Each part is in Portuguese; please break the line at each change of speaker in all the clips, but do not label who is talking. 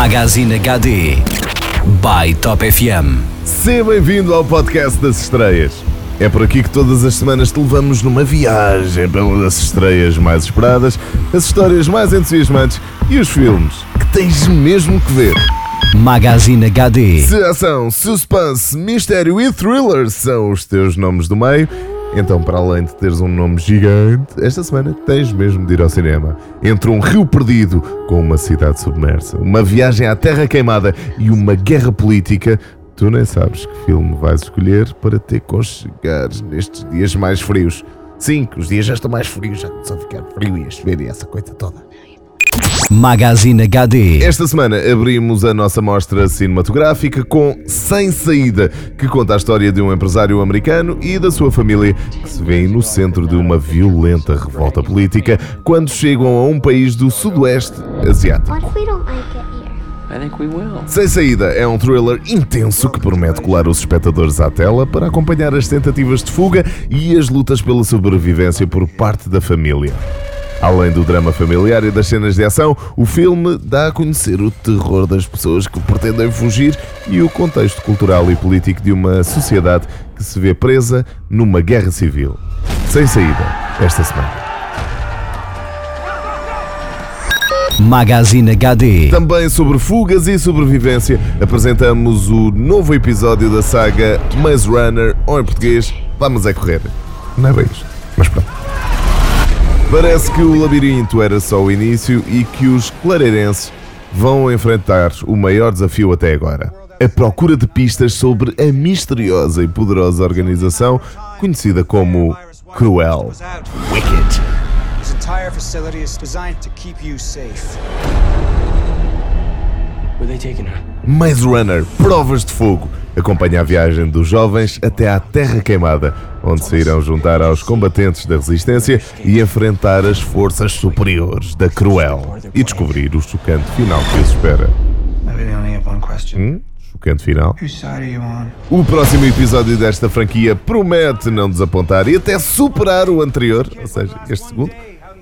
Magazine HD by Top FM.
Seja bem-vindo ao podcast das estreias. É por aqui que todas as semanas te levamos numa viagem pelas estreias mais esperadas, as histórias mais entusiasmantes e os filmes que tens mesmo que ver.
Magazine HD.
Se ação, suspense, mistério e thriller são os teus nomes do meio, então, para além de teres um nome gigante, esta semana tens mesmo de ir ao cinema. Entre um rio perdido com uma cidade submersa, uma viagem à terra queimada e uma guerra política, tu nem sabes que filme vais escolher para te aconchegares nestes dias mais frios. Sim, que os dias já estão mais frios, já começou a ficar frio e a chover e essa coisa toda.
Magazine HD.
Esta semana abrimos a nossa mostra cinematográfica com Sem Saída, que conta a história de um empresário americano e da sua família que se vêem no centro de uma violenta revolta política quando chegam a um país do sudoeste asiático. Sem Saída é um thriller intenso que promete colar os espectadores à tela para acompanhar as tentativas de fuga e as lutas pela sobrevivência por parte da família. Além do drama familiar e das cenas de ação, o filme dá a conhecer o terror das pessoas que pretendem fugir e o contexto cultural e político de uma sociedade que se vê presa numa guerra civil. Sem saída, esta semana.
Magazine HD.
Também sobre fugas e sobrevivência, apresentamos o novo episódio da saga Maze Runner, ou em português, Vamos é correr. Não é bem isto, mas pronto. Parece que o labirinto era só o início e que os clareirenses vão enfrentar o maior desafio até agora. A procura de pistas sobre a misteriosa e poderosa organização conhecida como Cruel.
Wicked. This entire facility is designed to keep you safe.
Where they taking her?
Maze Runner Provas de Fogo acompanha a viagem dos jovens até à Terra Queimada, onde se irão juntar aos combatentes da Resistência e enfrentar as forças superiores da Cruel e descobrir o chocante final que os espera. Hum? Chocante final. O próximo episódio desta franquia promete não desapontar e até superar o anterior, ou seja, este segundo.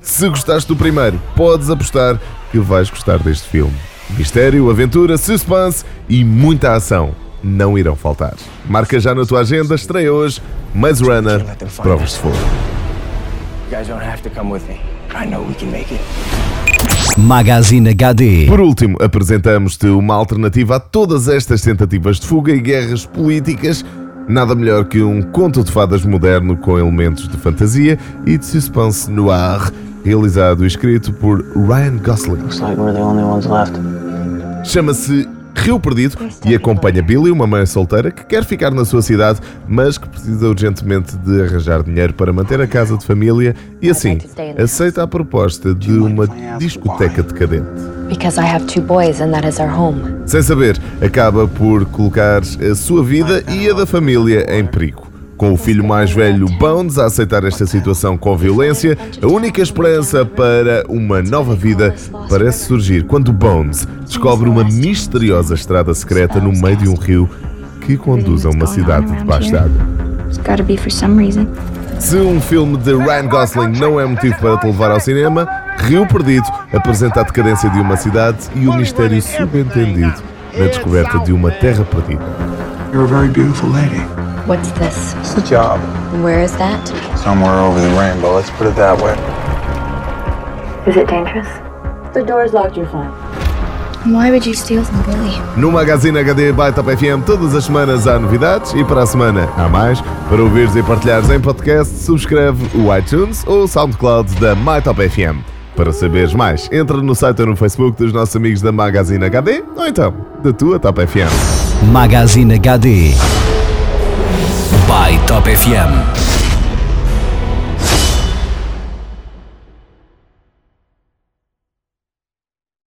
Se gostaste do primeiro, podes apostar que vais gostar deste filme. Mistério, aventura, suspense e muita ação não irão faltar. Marca já na tua agenda, estreia hoje Maze Runner Provas de Fogo.
You guys don't have to come with me. I know we can make it.
Magazine HD.
Por último, apresentamos-te uma alternativa a todas estas tentativas de fuga e guerras políticas. Nada melhor que um conto de fadas moderno com elementos de fantasia e de suspense noir, realizado e escrito por Ryan Gosling.
Looks like we're the only ones left.
Chama-se Rio Perdido e acompanha Billy, uma mãe solteira que quer ficar na sua cidade, mas que precisa urgentemente de arranjar dinheiro para manter a casa de família e assim aceita a proposta de uma discoteca decadente.
Because I have two boys and that is our home.
Sem saber, acaba por colocar a sua vida e a da família em perigo. Com o filho mais velho, Bones, a aceitar esta situação com violência, a única esperança para uma nova vida parece surgir quando Bones descobre uma misteriosa estrada secreta no meio de um rio que conduz a uma cidade debaixo d'água.
It's gotta be for some reason.
Se um filme de Ryan Gosling não é motivo para te levar ao cinema, Rio Perdido apresenta a decadência de uma cidade e o mistério subentendido na descoberta de uma terra perdida.
You're a very beautiful lady.
What's this?
It's a job.
Where is that?
Somewhere over the rainbow, let's put it that way.
Is it dangerous?
The door's locked, you're fine.
Why would you steal from Billy?
No Magazine HD by Top FM, todas as semanas há novidades e para a semana há mais. Para ouvires e partilhares em podcast, subscreve o iTunes ou o SoundCloud da My Top FM. Para saberes mais, entra no site ou no Facebook dos nossos amigos da Magazine HD ou então da tua Top FM.
Magazine HD Top FM.